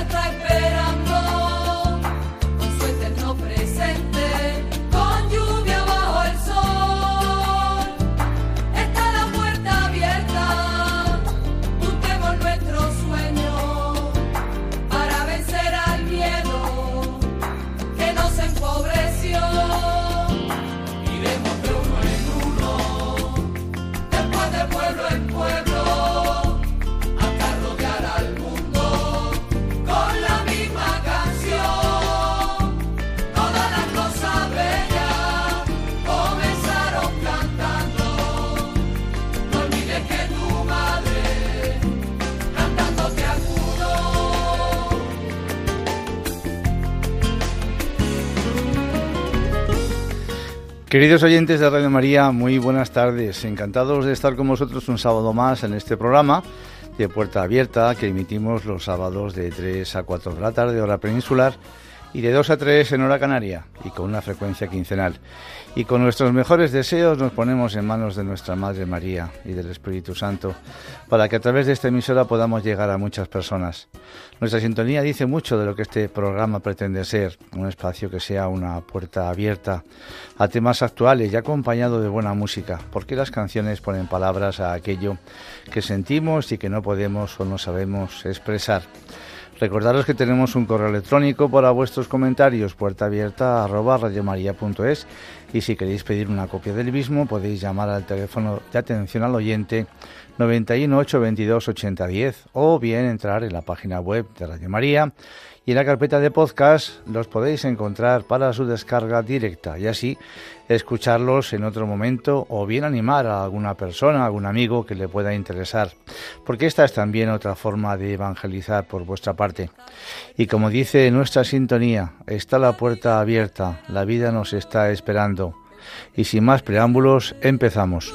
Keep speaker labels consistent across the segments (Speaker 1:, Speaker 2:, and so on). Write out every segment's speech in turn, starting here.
Speaker 1: está
Speaker 2: Queridos oyentes de Radio María, muy buenas tardes. Encantados de estar con vosotros un sábado más en este programa de Puerta Abierta que emitimos los sábados de 3 a 4 de la tarde, hora peninsular, y de 2 a 3 en hora canaria, y con una frecuencia quincenal. Y con nuestros mejores deseos nos ponemos en manos de nuestra Madre María y del Espíritu Santo, para que a través de esta emisora podamos llegar a muchas personas. Nuestra sintonía dice mucho de lo que este programa pretende ser, un espacio que sea una puerta abierta a temas actuales y acompañado de buena música, porque las canciones ponen palabras a aquello que sentimos y que no podemos o no sabemos expresar. Recordaros que tenemos un correo electrónico para vuestros comentarios, puerta abierta arroba radiomaria.es y si queréis pedir una copia del mismo podéis llamar al teléfono de atención al oyente 91 822 8010 o bien entrar en la página web de Radio María y en la carpeta de podcast los podéis encontrar para su descarga directa y así escucharlos en otro momento o bien animar a alguna persona, algún amigo que le pueda interesar, porque esta es también otra forma de evangelizar por vuestra parte. Y como dice nuestra sintonía, está la puerta abierta, la vida nos está esperando. Y sin más preámbulos, empezamos.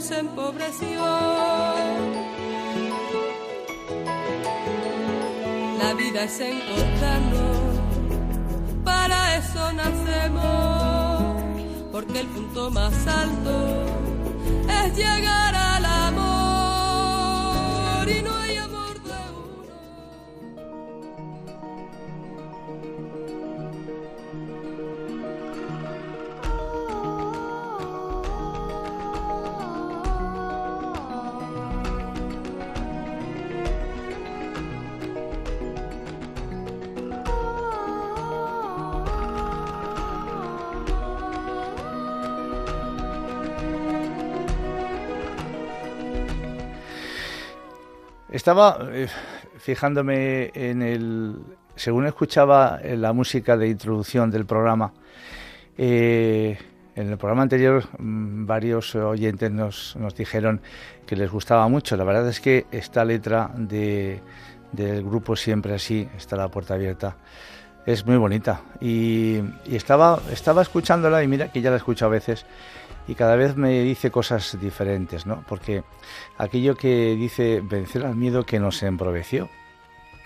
Speaker 1: Nos. La vida es encontrarnos, para eso nacemos, porque el punto más alto es llegar al
Speaker 2: Estaba eh, fijándome en el. Según escuchaba la música de introducción del programa, eh, en el programa anterior mm, varios oyentes nos, nos dijeron que les gustaba mucho. La verdad es que esta letra de, del grupo Siempre Así, está la puerta abierta, es muy bonita. Y, y estaba, estaba escuchándola y mira que ya la escucho a veces y cada vez me dice cosas diferentes, ¿no? Porque aquello que dice vencer al miedo que nos empobreció,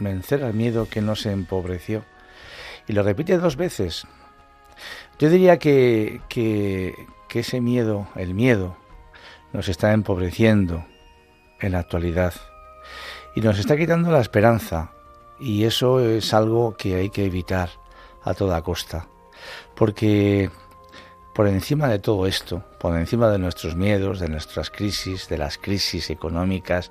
Speaker 2: vencer al miedo que nos empobreció, y lo repite dos veces. Yo diría que, que, ese miedo, el miedo, nos está empobreciendo en la actualidad y nos está quitando la esperanza Y eso es algo que hay que evitar a toda costa. Porque por encima de todo esto, por encima de nuestros miedos, de nuestras crisis, de las crisis económicas,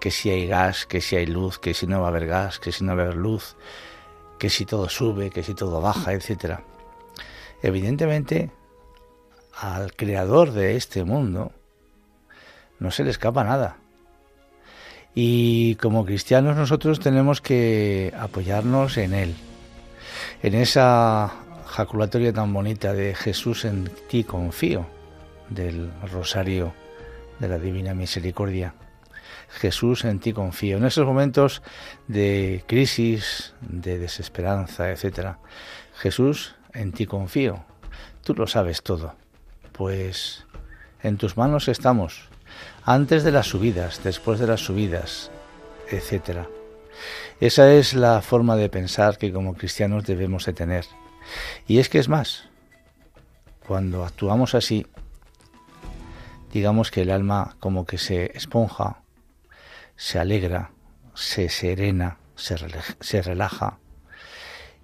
Speaker 2: que si hay gas, que si hay luz, que si no va a haber gas, que si no va a haber luz, que si todo sube, que si todo baja, etcétera. Evidentemente, al creador de este mundo no se le escapa nada. Y como cristianos nosotros tenemos que apoyarnos en él, en esa jaculatoria tan bonita de Jesús en ti confío, del rosario de la Divina Misericordia. Jesús en ti confío. En esos momentos de crisis, de desesperanza, etcétera, Jesús en ti confío. Tú lo sabes todo. Pues en tus manos estamos, antes de las subidas, después de las subidas, etcétera. Esa es la forma de pensar que como cristianos debemos de tener. Y es que es más, cuando actuamos así, digamos que el alma como que se esponja, se alegra, se serena, se relaja.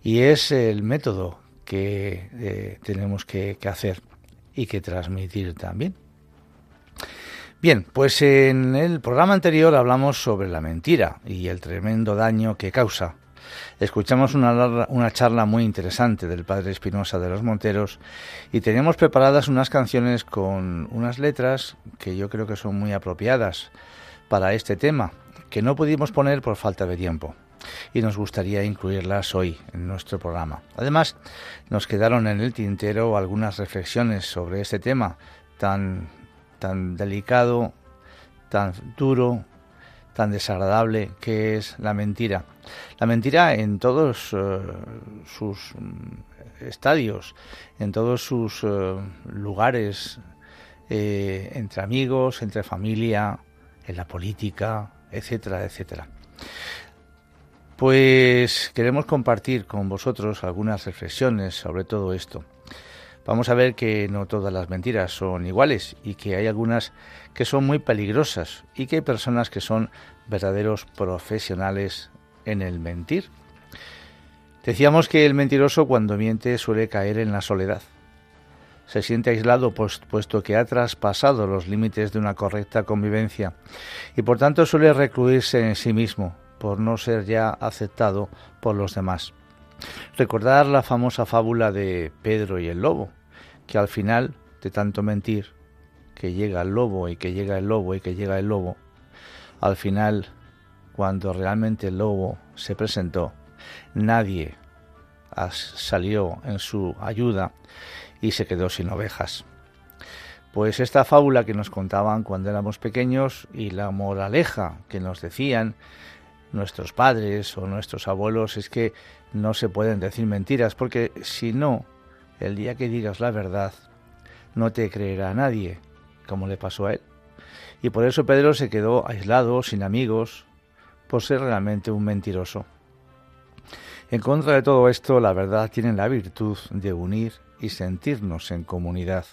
Speaker 2: Y es el método que eh, tenemos que, que hacer y que transmitir también. Bien, pues en el programa anterior hablamos sobre la mentira y el tremendo daño que causa. Escuchamos una, una, charla muy interesante del padre Espinosa de los Monteros y teníamos preparadas unas canciones con unas letras que yo creo que son muy apropiadas para este tema, que no pudimos poner por falta de tiempo y nos gustaría incluirlas hoy en nuestro programa. Además, nos quedaron en el tintero algunas reflexiones sobre este tema tan, tan delicado, tan duro, tan desagradable que es la mentira. La mentira en todos uh, sus mm, estadios, en todos sus uh, lugares, eh, entre amigos, entre familia, en la política, etcétera, etcétera. Pues queremos compartir con vosotros algunas reflexiones sobre todo esto. Vamos a ver que no todas las mentiras son iguales y que hay algunas que son muy peligrosas y que hay personas que son verdaderos profesionales en el mentir. Decíamos que el mentiroso cuando miente suele caer en la soledad. Se siente aislado puesto que ha traspasado los límites de una correcta convivencia y por tanto suele recluirse en sí mismo, por no ser ya aceptado por los demás. Recordar la famosa fábula de Pedro y el lobo, que al final de tanto mentir, que llega el lobo y que llega el lobo y que llega el lobo, al final, cuando realmente el lobo se presentó, nadie salió en su ayuda y se quedó sin ovejas. Pues esta fábula que nos contaban cuando éramos pequeños y la moraleja que nos decían nuestros padres o nuestros abuelos es que no se pueden decir mentiras, porque si no, el día que digas la verdad, no te creerá nadie, como le pasó a él. Y por eso Pedro se quedó aislado, sin amigos, por ser realmente un mentiroso. En contra de todo esto, la verdad tiene la virtud de unir y sentirnos en comunidad.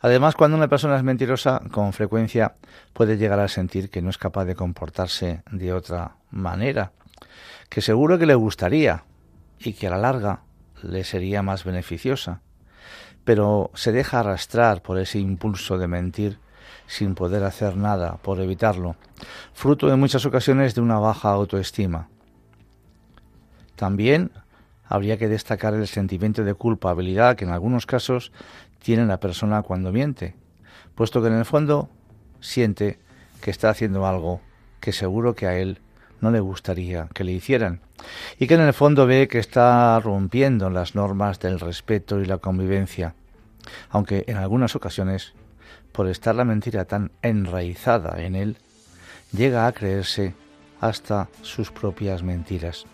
Speaker 2: Además, cuando una persona es mentirosa, con frecuencia puede llegar a sentir que no es capaz de comportarse de otra manera, que seguro que le gustaría y que a la larga le sería más beneficiosa, pero se deja arrastrar por ese impulso de mentir sin poder hacer nada por evitarlo, fruto en muchas ocasiones de una baja autoestima. También habría que destacar el sentimiento de culpabilidad que en algunos casos tiene la persona cuando miente, puesto que en el fondo siente que está haciendo algo que seguro que a él no le gustaría que le hicieran, y que en el fondo ve que está rompiendo las normas del respeto y la convivencia, aunque en algunas ocasiones, por estar la mentira tan enraizada en él, llega a creerse hasta sus propias mentiras.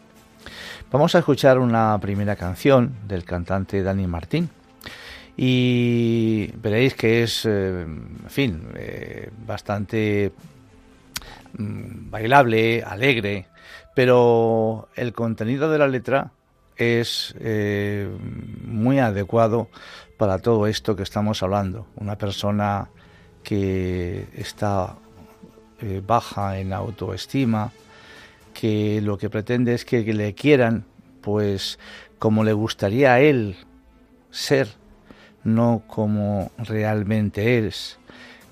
Speaker 2: Vamos a escuchar una primera canción del cantante Dani Martín, y veréis que es, eh, en fin, eh, bastante mm, bailable, alegre, pero el contenido de la letra es eh, muy adecuado para todo esto que estamos hablando. Una persona que está baja en autoestima, que lo que pretende es que le quieran, pues como le gustaría a él ser, no como realmente es,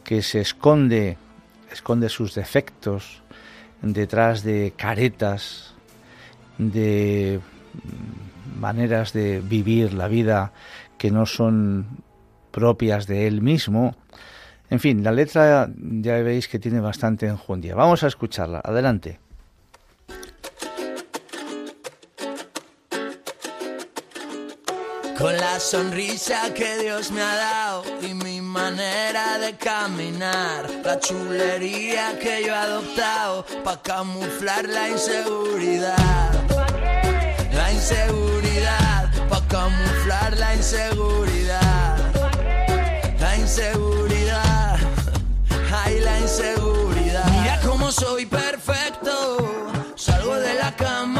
Speaker 2: que se esconde, esconde sus defectos detrás de caretas, de maneras de vivir la vida que no son propias de él mismo. En fin, la letra ya veis que tiene bastante enjundia. Vamos a escucharla. Adelante.
Speaker 3: Con la sonrisa que Dios me ha dado y mi manera de caminar, la chulería que yo he adoptado para camuflar la inseguridad. La inseguridad, para camuflar la inseguridad. La inseguridad, ay la inseguridad. Mira cómo soy perfecto, salgo de la cama,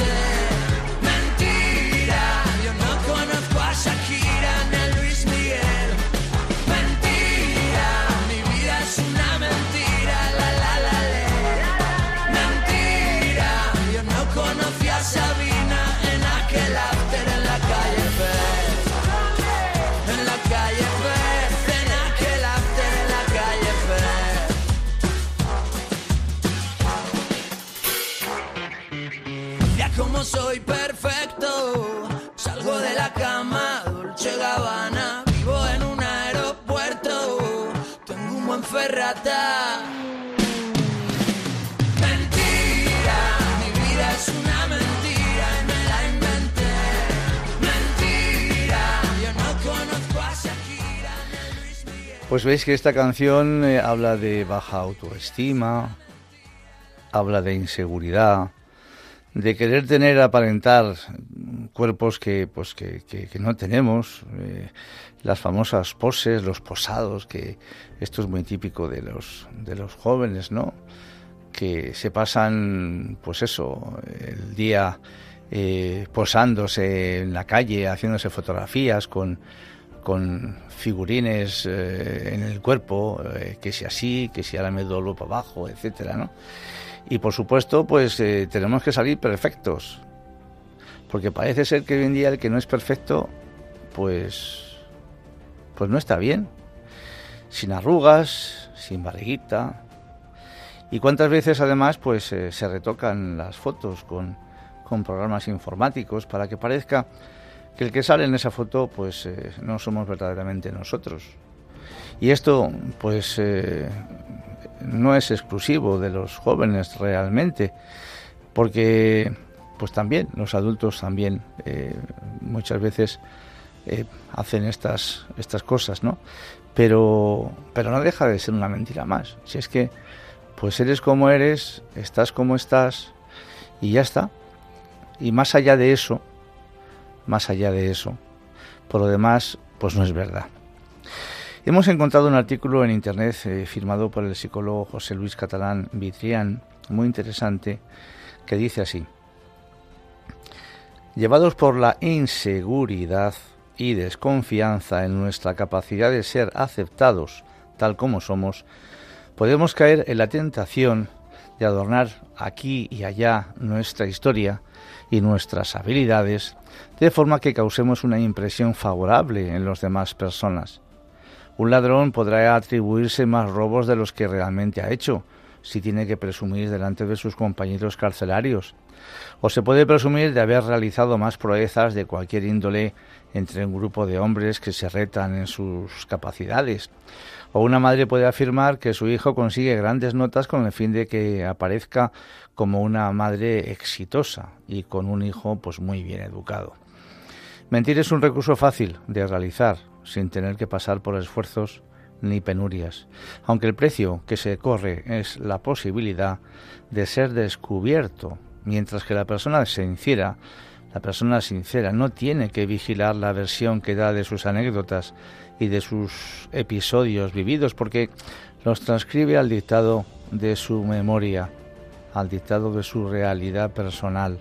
Speaker 3: Ferrata. Mentira, mi vida es una mentira y me la inventé. Mentira, yo no conozco a Shakira ni a Luis Miguel.
Speaker 2: Pues veis que esta canción eh, habla de baja autoestima, habla de inseguridad, de querer tener, aparentar cuerpos que, pues, que, que- no tenemos, eh, las famosas poses, los posados, que esto es muy típico de los, de los jóvenes, ¿no? Que se pasan, pues eso, el día eh, posándose en la calle, haciéndose fotografías con, con figurines eh, en el cuerpo, que si así, que si ahora me doblo para abajo, etcétera, ¿no? Y por supuesto, pues eh, tenemos que salir perfectos. Porque parece ser que hoy en día el que no es perfecto, pues, pues no está bien. Sin arrugas, sin barriguita. Y cuántas veces además, pues eh, se retocan las fotos con, con programas informáticos para que parezca que el que sale en esa foto, pues eh, no somos verdaderamente nosotros. Y esto, pues, no es exclusivo de los jóvenes realmente, porque, pues también los adultos también eh, muchas veces eh, hacen estas estas cosas, ¿no? Pero, pero no deja de ser una mentira más. Si es que, pues eres como eres, estás como estás y ya está. Y más allá de eso, más allá de eso, por lo demás, pues no es verdad. Hemos encontrado un artículo en internet eh, firmado por el psicólogo José Luis Catalán Vitrián, muy interesante, que dice así. Llevados por la inseguridad y desconfianza en nuestra capacidad de ser aceptados tal como somos, podemos caer en la tentación de adornar aquí y allá nuestra historia y nuestras habilidades, de forma que causemos una impresión favorable en los demás personas. Un ladrón podrá atribuirse más robos de los que realmente ha hecho, si tiene que presumir delante de sus compañeros carcelarios, o se puede presumir de haber realizado más proezas de cualquier índole entre un grupo de hombres que se retan en sus capacidades. O una madre puede afirmar que su hijo consigue grandes notas con el fin de que aparezca como una madre exitosa y con un hijo pues muy bien educado. Mentir es un recurso fácil de realizar sin tener que pasar por esfuerzos ni penurias, aunque el precio que se corre es la posibilidad de ser descubierto, mientras que la persona sincera, la persona sincera no tiene que vigilar la versión que da de sus anécdotas y de sus episodios vividos, porque los transcribe al dictado de su memoria, al dictado de su realidad personal.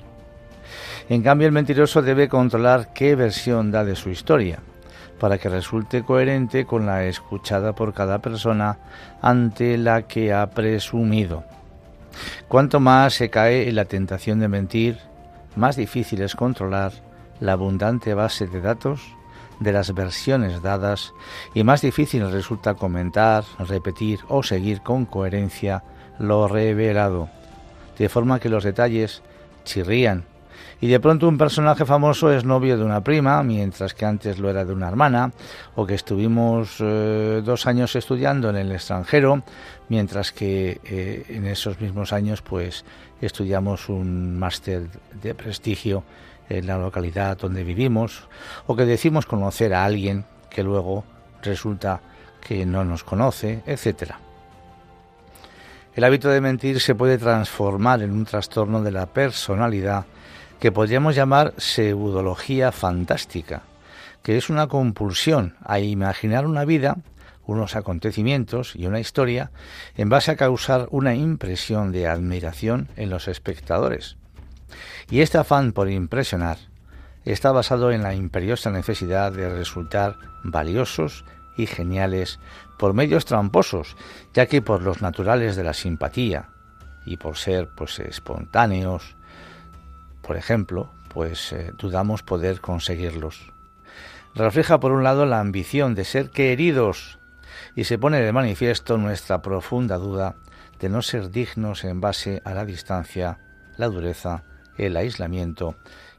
Speaker 2: En cambio, el mentiroso debe controlar qué versión da de su historia para que resulte coherente con la escuchada por cada persona ante la que ha presumido. Cuanto más se cae en la tentación de mentir, más difícil es controlar la abundante base de datos de las versiones dadas y más difícil resulta comentar, repetir o seguir con coherencia lo revelado, de forma que los detalles chirrían y de pronto un personaje famoso es novio de una prima, mientras que antes lo era de una hermana, o que estuvimos eh, dos años estudiando en el extranjero, mientras que eh, en esos mismos años pues estudiamos un máster de prestigio en la localidad donde vivimos, o que decimos conocer a alguien que luego resulta que no nos conoce, etcétera. El hábito de mentir se puede transformar en un trastorno de la personalidad que podríamos llamar pseudología fantástica, que es una compulsión a imaginar una vida, unos acontecimientos y una historia en base a causar una impresión de admiración en los espectadores. Y este afán por impresionar está basado en la imperiosa necesidad de resultar valiosos y geniales por medios tramposos, ya que por los naturales de la simpatía y por ser pues espontáneos, por ejemplo, pues eh, dudamos poder conseguirlos. Refleja por un lado la ambición de ser queridos y se pone de manifiesto nuestra profunda duda de no ser dignos en base a la distancia, la dureza, el aislamiento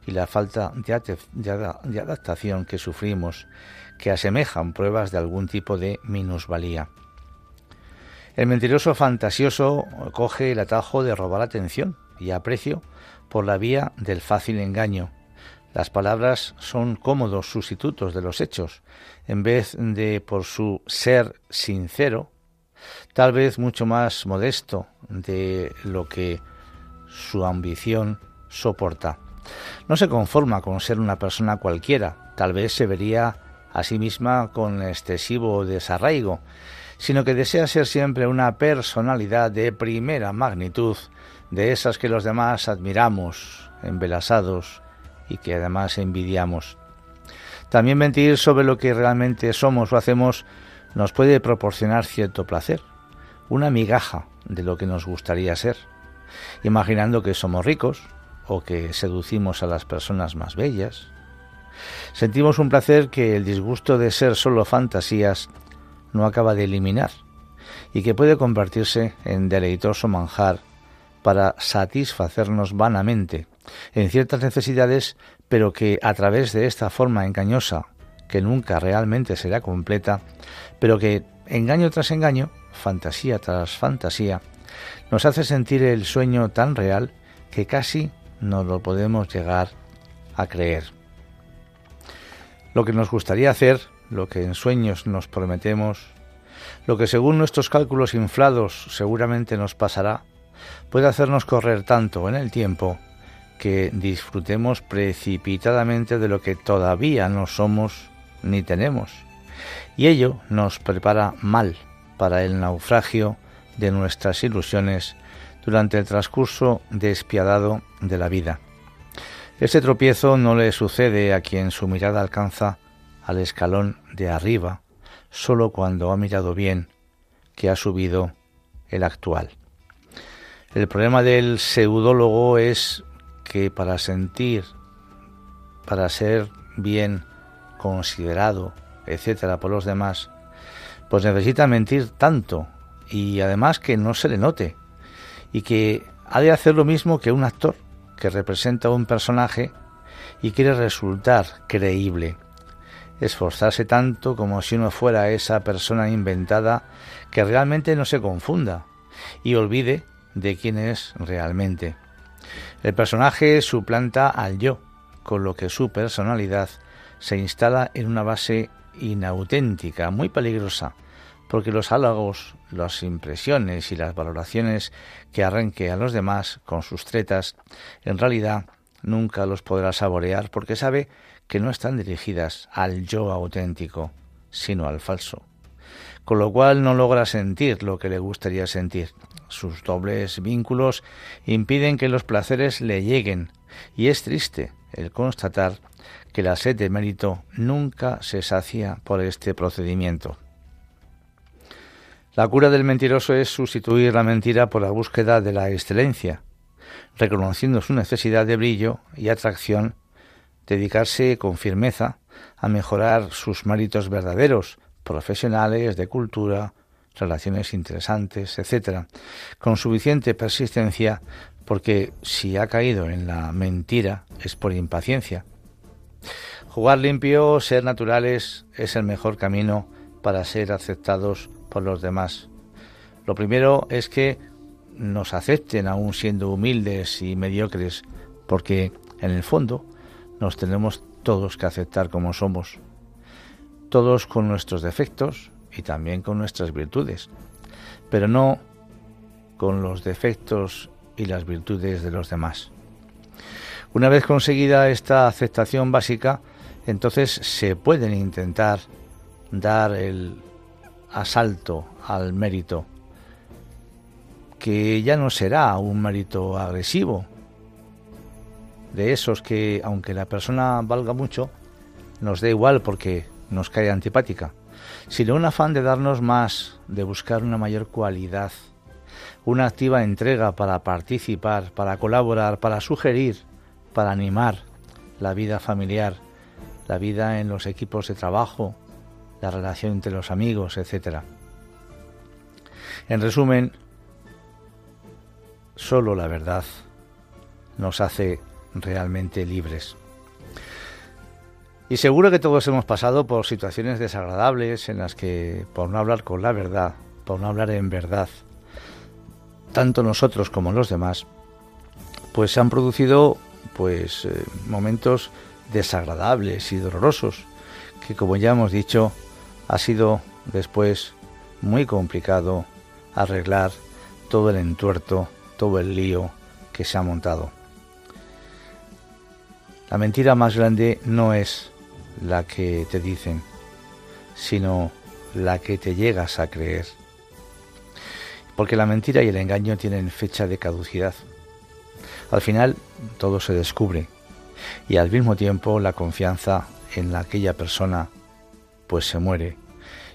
Speaker 2: y la falta de, de adaptación que sufrimos, que asemejan pruebas de algún tipo de minusvalía. El mentiroso fantasioso coge el atajo de robar atención y aprecio por la vía del fácil engaño. Las palabras son cómodos sustitutos de los hechos, en vez de por su ser sincero, tal vez mucho más modesto de lo que su ambición soporta. No se conforma con ser una persona cualquiera, tal vez se vería a sí misma con excesivo desarraigo, sino que desea ser siempre una personalidad de primera magnitud de esas que los demás admiramos, embelasados y que además envidiamos. También mentir sobre lo que realmente somos o hacemos nos puede proporcionar cierto placer, una migaja de lo que nos gustaría ser, imaginando que somos ricos o que seducimos a las personas más bellas. Sentimos un placer que el disgusto de ser solo fantasías no acaba de eliminar y que puede convertirse en deleitoso manjar para satisfacernos vanamente en ciertas necesidades, pero que a través de esta forma engañosa, que nunca realmente será completa, pero que engaño tras engaño, fantasía tras fantasía, nos hace sentir el sueño tan real que casi no lo podemos llegar a creer. Lo que nos gustaría hacer, lo que en sueños nos prometemos, lo que según nuestros cálculos inflados seguramente nos pasará, puede hacernos correr tanto en el tiempo que disfrutemos precipitadamente de lo que todavía no somos ni tenemos. Y ello nos prepara mal para el naufragio de nuestras ilusiones durante el transcurso despiadado de la vida. Este tropiezo no le sucede a quien su mirada alcanza al escalón de arriba, solo cuando ha mirado bien que ha subido el actual. El problema del pseudólogo es que para sentir, para ser bien considerado, etcétera, por los demás, pues necesita mentir tanto y además que no se le note y que ha de hacer lo mismo que un actor que representa un personaje y quiere resultar creíble. Esforzarse tanto como si uno fuera esa persona inventada que realmente no se confunda y olvide de quién es realmente. El personaje suplanta al yo, con lo que su personalidad se instala en una base inauténtica, muy peligrosa, porque los halagos, las impresiones y las valoraciones que arranque a los demás con sus tretas, en realidad nunca los podrá saborear porque sabe que no están dirigidas al yo auténtico, sino al falso. Con lo cual no logra sentir lo que le gustaría sentir. Sus dobles vínculos impiden que los placeres le lleguen y es triste el constatar que la sed de mérito nunca se sacia por este procedimiento. La cura del mentiroso es sustituir la mentira por la búsqueda de la excelencia, reconociendo su necesidad de brillo y atracción, dedicarse con firmeza a mejorar sus méritos verdaderos, profesionales, de cultura, relaciones interesantes, etc., con suficiente persistencia, porque si ha caído en la mentira es por impaciencia. Jugar limpio, ser naturales, es el mejor camino para ser aceptados por los demás. Lo primero es que nos acepten aún siendo humildes y mediocres, porque en el fondo nos tenemos todos que aceptar como somos, todos con nuestros defectos y también con nuestras virtudes, pero no con los defectos y las virtudes de los demás. Una vez conseguida esta aceptación básica, entonces se pueden intentar dar el asalto al mérito, que ya no será un mérito agresivo, de esos que, aunque la persona valga mucho, nos da igual porque nos cae antipática, sino un afán de darnos más, de buscar una mayor cualidad, una activa entrega para participar, para colaborar, para sugerir, para animar la vida familiar, la vida en los equipos de trabajo, la relación entre los amigos, etc. En resumen, solo la verdad nos hace realmente libres. Y seguro que todos hemos pasado por situaciones desagradables en las que, por no hablar con la verdad, por no hablar en verdad, tanto nosotros como los demás, pues se han producido pues eh, momentos desagradables y dolorosos que como ya hemos dicho ha sido después muy complicado arreglar todo el entuerto, todo el lío que se ha montado. La mentira más grande no es la que te dicen, sino la que te llegas a creer. Porque la mentira y el engaño tienen fecha de caducidad. Al final todo se descubre y al mismo tiempo la confianza en aquella persona pues se muere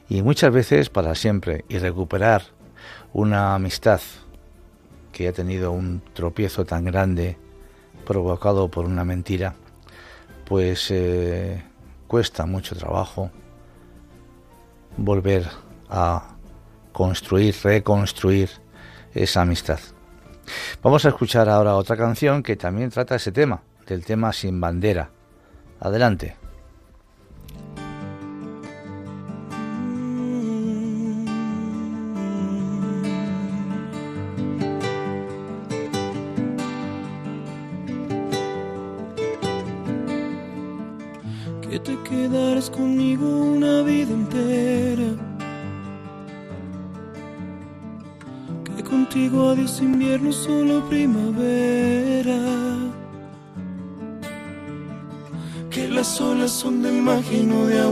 Speaker 2: y muchas veces para siempre y recuperar una amistad que ha tenido un tropiezo tan grande provocado por una mentira pues eh, cuesta mucho trabajo volver a construir, reconstruir esa amistad. Vamos a escuchar ahora otra canción que también trata ese tema, del tema sin bandera. Adelante.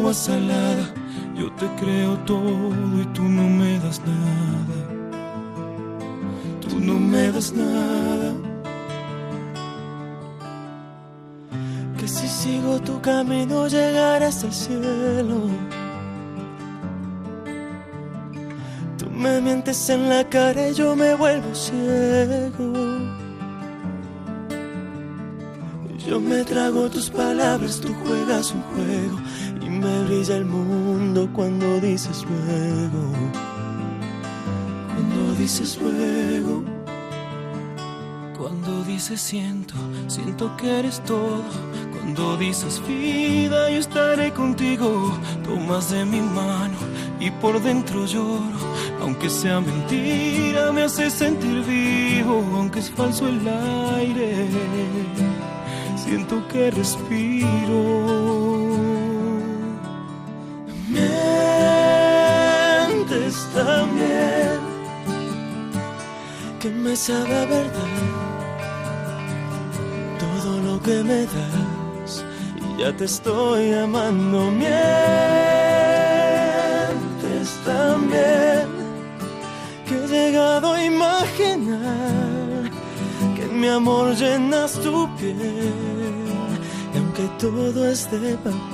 Speaker 4: Agua. Yo te creo todo y tú no me das nada. Tú no me das nada. Que si sigo tu camino llegarás al cielo. Tú me mientes en la cara y yo me vuelvo ciego. Yo me trago tus palabras, tú juegas un juego me brilla el mundo cuando dices luego. Cuando dices luego. Cuando dices siento, siento que eres todo. Cuando dices vida, yo estaré contigo. Tomas de mi mano y por dentro lloro. Aunque sea mentira, me hace sentir vivo. Aunque es falso el aire, siento que respiro. También, que me sabe a verdad todo lo que me das y ya te estoy amando. Mientes también que he llegado a imaginar que en mi amor llenas tu piel y aunque todo es de papel.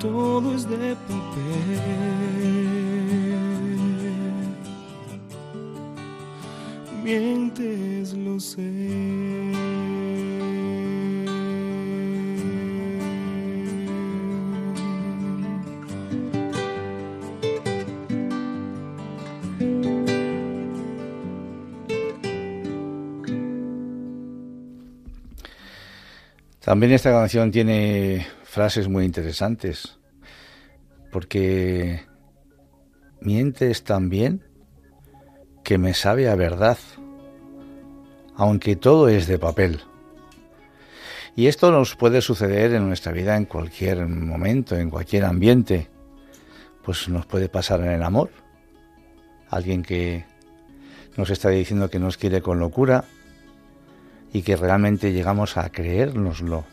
Speaker 4: todo es de papel, mientes, lo sé.
Speaker 2: También esta canción tiene frases muy interesantes, porque mientes también que me sabe a verdad, aunque todo es de papel. Y esto nos puede suceder en nuestra vida en cualquier momento, en cualquier ambiente. Pues nos puede pasar en el amor. Alguien que nos está diciendo que nos quiere con locura y que realmente llegamos a creérnoslo.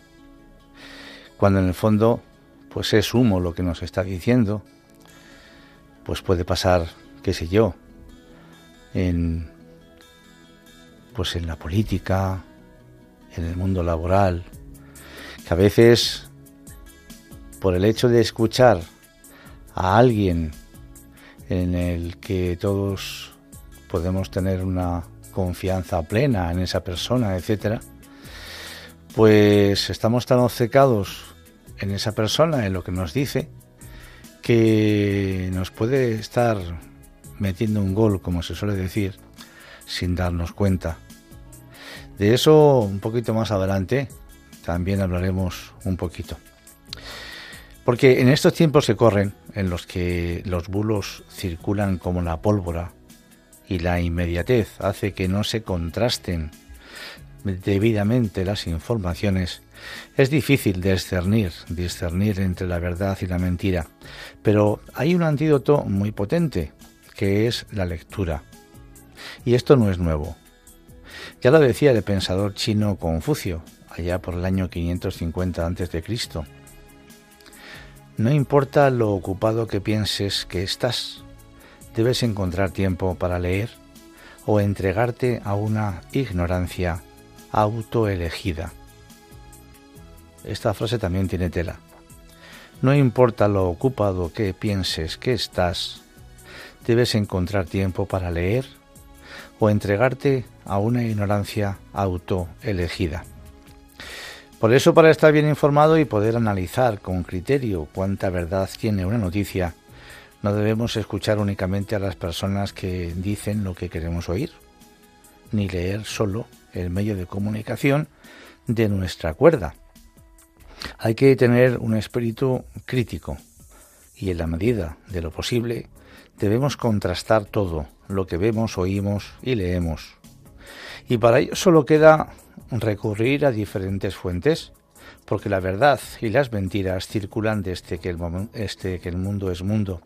Speaker 2: Cuando en el fondo pues es humo lo que nos está diciendo. Pues puede pasar, qué sé yo, en pues en la política, en el mundo laboral, que a veces por el hecho de escuchar a alguien en el que todos podemos tener una confianza plena en esa persona, etcétera, pues estamos tan obcecados en esa persona, en lo que nos dice, que nos puede estar metiendo un gol, como se suele decir, sin darnos cuenta. De eso un poquito más adelante también hablaremos un poquito. Porque en estos tiempos que corren, en los que los bulos circulan como la pólvora y la inmediatez hace que no se contrasten debidamente las informaciones, es difícil discernir, discernir entre la verdad y la mentira. Pero hay un antídoto muy potente, que es la lectura. Y esto no es nuevo. Ya lo decía el pensador chino Confucio, allá por el año 550 a.C. No importa lo ocupado que pienses que estás, debes encontrar tiempo para leer o entregarte a una ignorancia autoelegida. Esta frase también tiene tela. No importa lo ocupado que pienses que estás, debes encontrar tiempo para leer o entregarte a una ignorancia autoelegida. Por eso, para estar bien informado y poder analizar con criterio cuánta verdad tiene una noticia, no debemos escuchar únicamente a las personas que dicen lo que queremos oír, ni leer solo el medio de comunicación de nuestra cuerda. Hay que tener un espíritu crítico y en la medida de lo posible debemos contrastar todo lo que vemos, oímos y leemos. Y para ello solo queda recurrir a diferentes fuentes, porque la verdad y las mentiras circulan desde que el, que el mundo es mundo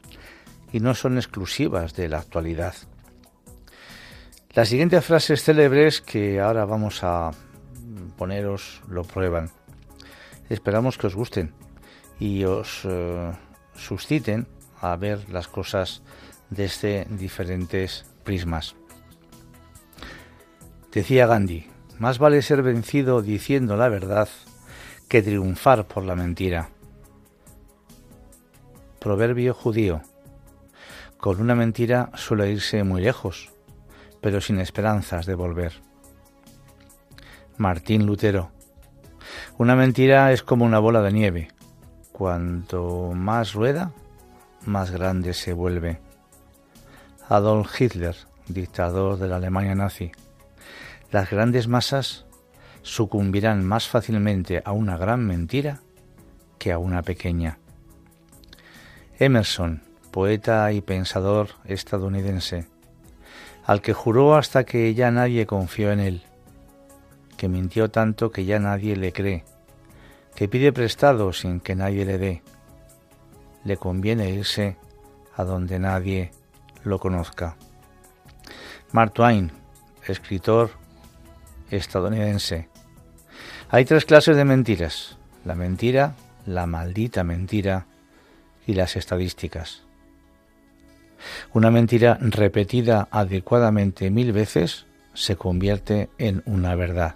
Speaker 2: y no son exclusivas de la actualidad. Las siguientes frases célebres que ahora vamos a poneros lo prueban. Esperamos que os gusten y os eh, susciten a ver las cosas desde diferentes prismas. Decía Gandhi, más vale ser vencido diciendo la verdad que triunfar por la mentira. Proverbio judío. Con una mentira suele irse muy lejos, pero sin esperanzas de volver. Martín Lutero. Una mentira es como una bola de nieve. Cuanto más rueda, más grande se vuelve. Adolf Hitler, dictador de la Alemania nazi. Las grandes masas sucumbirán más fácilmente a una gran mentira que a una pequeña. Emerson, poeta y pensador estadounidense, al que juró hasta que ya nadie confió en él, que mintió tanto que ya nadie le cree, que pide prestado sin que nadie le dé. Le conviene irse a donde nadie lo conozca. Mark Twain, escritor estadounidense. Hay tres clases de mentiras. La mentira, la maldita mentira y las estadísticas. Una mentira repetida adecuadamente mil veces se convierte en una verdad.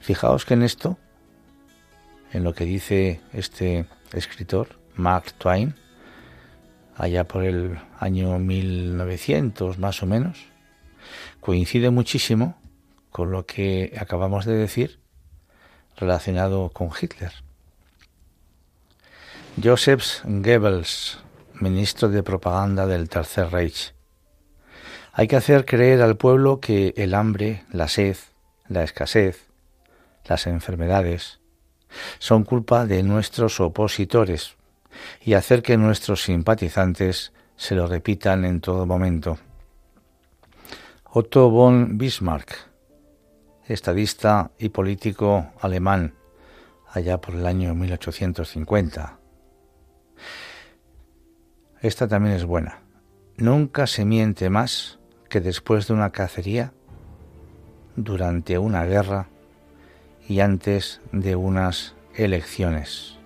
Speaker 2: Fijaos que en esto, en lo que dice este escritor, Mark Twain, allá por el año 1900 más o menos, coincide muchísimo con lo que acabamos de decir relacionado con Hitler. Joseph Goebbels, ministro de propaganda del Tercer Reich. Hay que hacer creer al pueblo que el hambre, la sed, la escasez, las enfermedades son culpa de nuestros opositores y hacer que nuestros simpatizantes se lo repitan en todo momento. Otto von Bismarck, estadista y político alemán, allá por el año 1850. Esta también es buena. Nunca se miente más que después de una cacería, durante una guerra y antes de unas elecciones.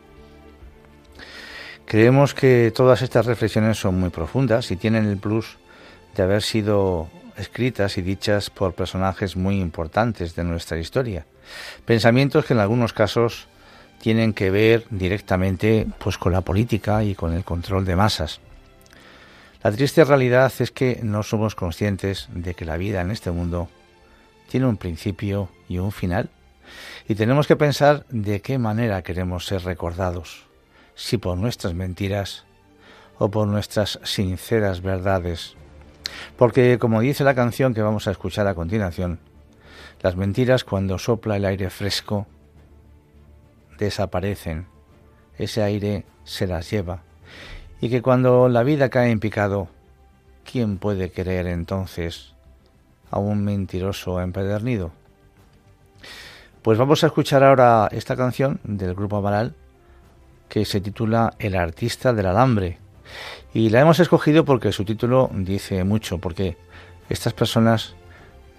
Speaker 2: Creemos que todas estas reflexiones son muy profundas y tienen el plus de haber sido escritas y dichas por personajes muy importantes de nuestra historia. Pensamientos que en algunos casos tienen que ver directamente pues con la política y con el control de masas. La triste realidad es que no somos conscientes de que la vida en este mundo tiene un principio y un final y tenemos que pensar de qué manera queremos ser recordados si por nuestras mentiras o por nuestras sinceras verdades. Porque, como dice la canción que vamos a escuchar a continuación, las mentiras cuando sopla el aire fresco desaparecen, ese aire se las lleva, y que cuando la vida cae en picado, ¿quién puede creer entonces a un mentiroso empedernido? Pues vamos a escuchar ahora esta canción del grupo Amaral que se titula El artista del alambre. Y la hemos escogido porque su título dice mucho, porque estas personas,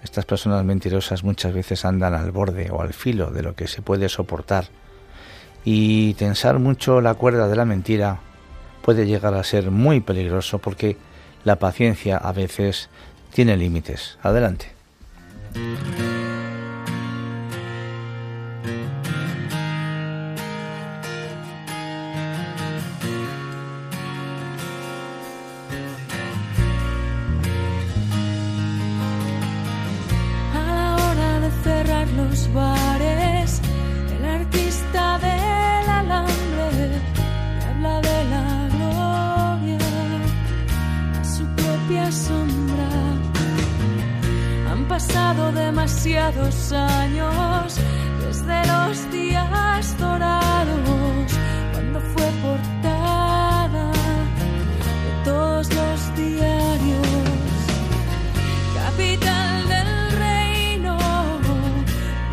Speaker 2: estas personas mentirosas muchas veces andan al borde o al filo de lo que se puede soportar. Y tensar mucho la cuerda de la mentira puede llegar a ser muy peligroso porque la paciencia a veces tiene límites. Adelante.
Speaker 5: Demasiados años desde los días dorados, cuando fue portada de todos los diarios. Capital del reino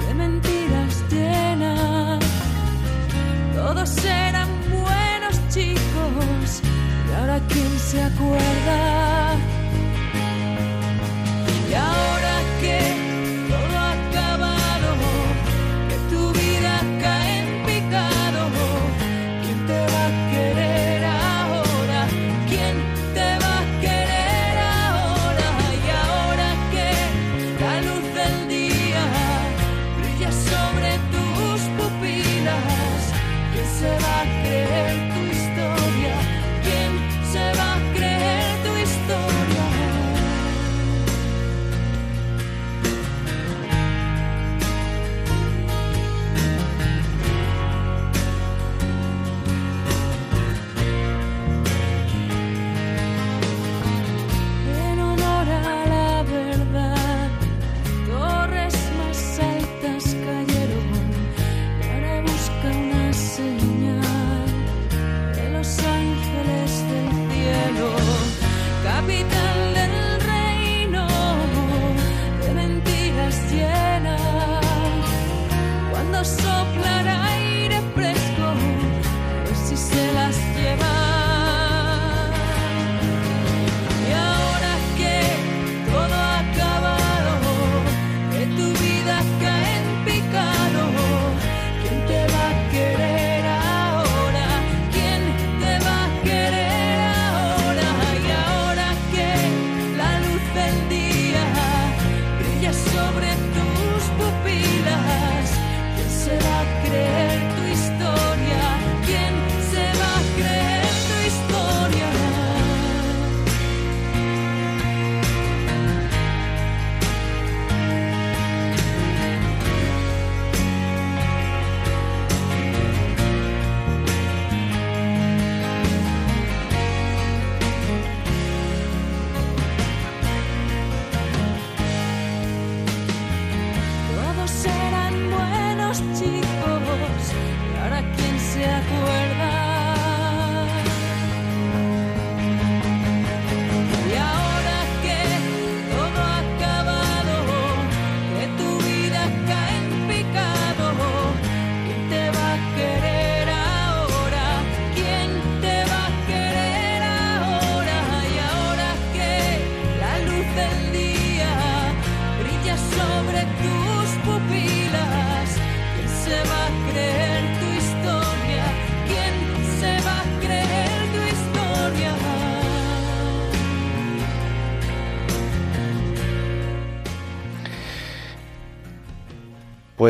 Speaker 5: de mentiras llenas, todos eran buenos chicos y ahora quién se acuerda.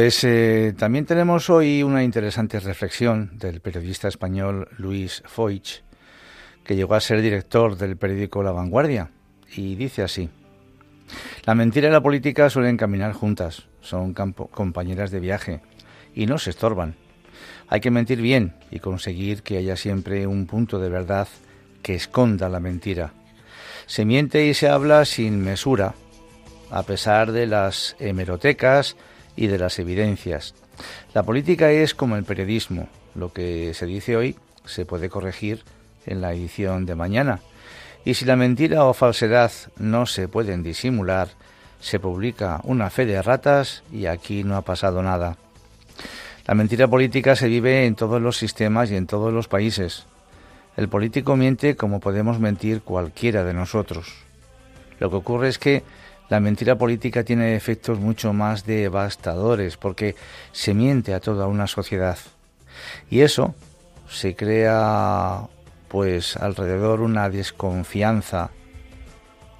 Speaker 2: Pues eh, también tenemos hoy una interesante reflexión del periodista español Luis Foich, que llegó a ser director del periódico La Vanguardia, y dice así. La mentira y la política suelen caminar juntas, son compañeras de viaje y no se estorban. Hay que mentir bien y conseguir que haya siempre un punto de verdad que esconda la mentira. Se miente y se habla sin mesura, a pesar de las hemerotecas y de las evidencias. La política es como el periodismo. Lo que se dice hoy se puede corregir en la edición de mañana. Y si la mentira o falsedad no se pueden disimular, se publica una fe de ratas y aquí no ha pasado nada. La mentira política se vive en todos los sistemas y en todos los países. El político miente como podemos mentir cualquiera de nosotros. Lo que ocurre es que la mentira política tiene efectos mucho más devastadores porque se miente a toda una sociedad. Y eso se crea pues alrededor una desconfianza,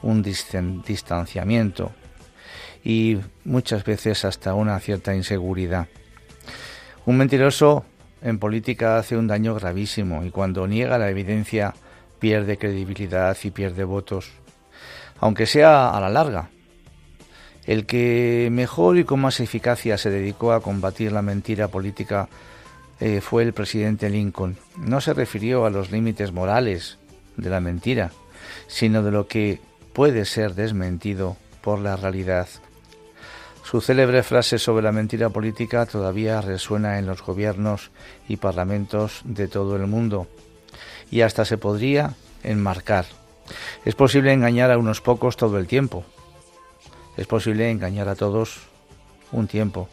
Speaker 2: un distan- distanciamiento y muchas veces hasta una cierta inseguridad. Un mentiroso en política hace un daño gravísimo y cuando niega la evidencia pierde credibilidad y pierde votos, aunque sea a la larga. El que mejor y con más eficacia se dedicó a combatir la mentira política eh, fue el presidente Lincoln. No se refirió a los límites morales de la mentira, sino de lo que puede ser desmentido por la realidad. Su célebre frase sobre la mentira política todavía resuena en los gobiernos y parlamentos de todo el mundo y hasta se podría enmarcar. Es posible engañar a unos pocos todo el tiempo. Es posible engañar a todos un tiempo,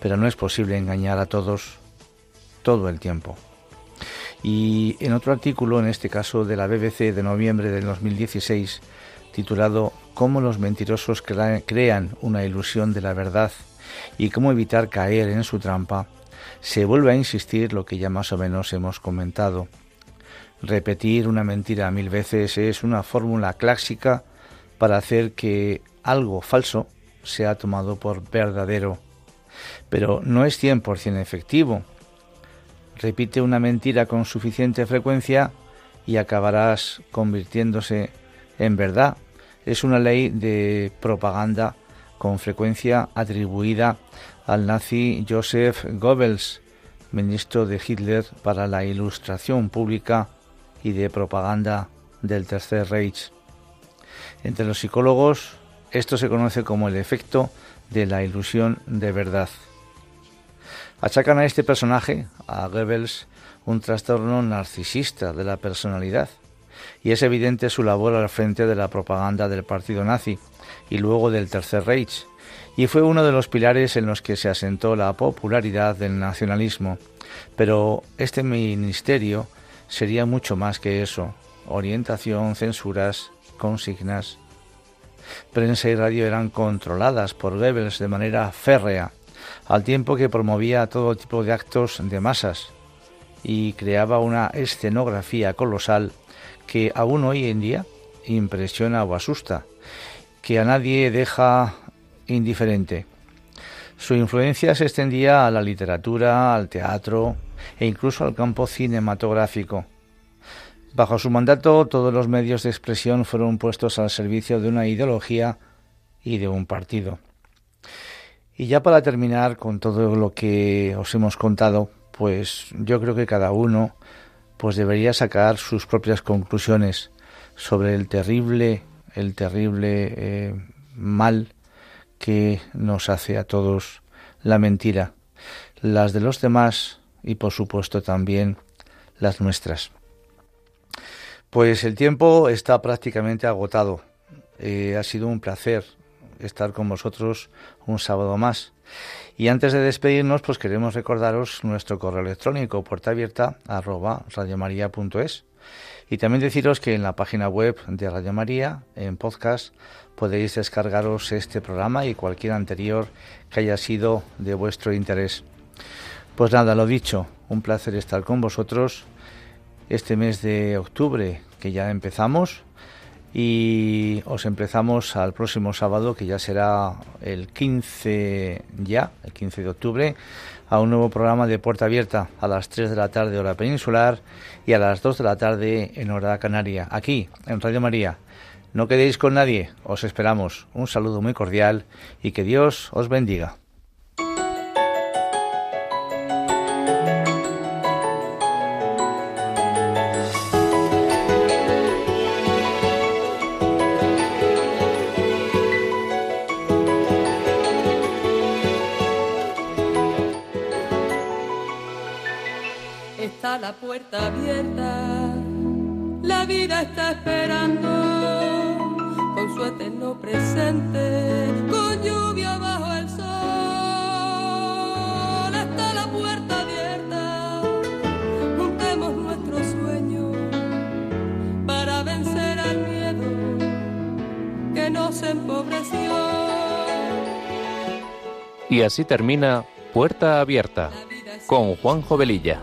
Speaker 2: pero no es posible engañar a todos todo el tiempo. Y en otro artículo, en este caso de la BBC de noviembre del 2016, titulado Cómo los mentirosos crean una ilusión de la verdad y cómo evitar caer en su trampa, se vuelve a insistir lo que ya más o menos hemos comentado. Repetir una mentira mil veces es una fórmula clásica para hacer que algo falso sea tomado por verdadero. Pero no es 100% efectivo. Repite una mentira con suficiente frecuencia y acabarás convirtiéndose en verdad. Es una ley de propaganda con frecuencia atribuida al nazi Joseph Goebbels, ministro de Hitler para la Ilustración Pública y de Propaganda del Tercer Reich. Entre los psicólogos, esto se conoce como el efecto de la ilusión de verdad. Achacan a este personaje, a Goebbels, un trastorno narcisista de la personalidad, y es evidente su labor al frente de la propaganda del partido nazi y luego del Tercer Reich, y fue uno de los pilares en los que se asentó la popularidad del nacionalismo. Pero este ministerio sería mucho más que eso, orientación, censuras, consignas. Prensa y radio eran controladas por Goebbels de manera férrea, al tiempo que promovía todo tipo de actos de masas y creaba una escenografía colosal que aún hoy en día impresiona o asusta, que a nadie deja indiferente. Su influencia se extendía a la literatura, al teatro e incluso al campo cinematográfico. Bajo su mandato, todos los medios de expresión fueron puestos al servicio de una ideología y de un partido. Y ya para terminar con todo lo que os hemos contado, pues yo creo que cada uno pues debería sacar sus propias conclusiones sobre el terrible, el terrible eh, mal que nos hace a todos la mentira, las de los demás y por supuesto también las nuestras. Pues el tiempo está prácticamente agotado. Eh, ha sido un placer estar con vosotros un sábado más. Y antes de despedirnos, pues queremos recordaros nuestro correo electrónico puerta abierta y también deciros que en la página web de Radio María, en podcast, podéis descargaros este programa y cualquier anterior que haya sido de vuestro interés. Pues nada, lo dicho, un placer estar con vosotros este mes de octubre que ya empezamos y os empezamos al próximo sábado que ya será el 15 ya, el 15 de octubre, a un nuevo programa de Puerta Abierta a las 3 de la tarde hora peninsular y a las 2 de la tarde en hora canaria, aquí en Radio María. No quedéis con nadie, os esperamos. Un saludo muy cordial y que Dios os bendiga.
Speaker 6: Termina Puerta Abierta con Juan Jovelilla.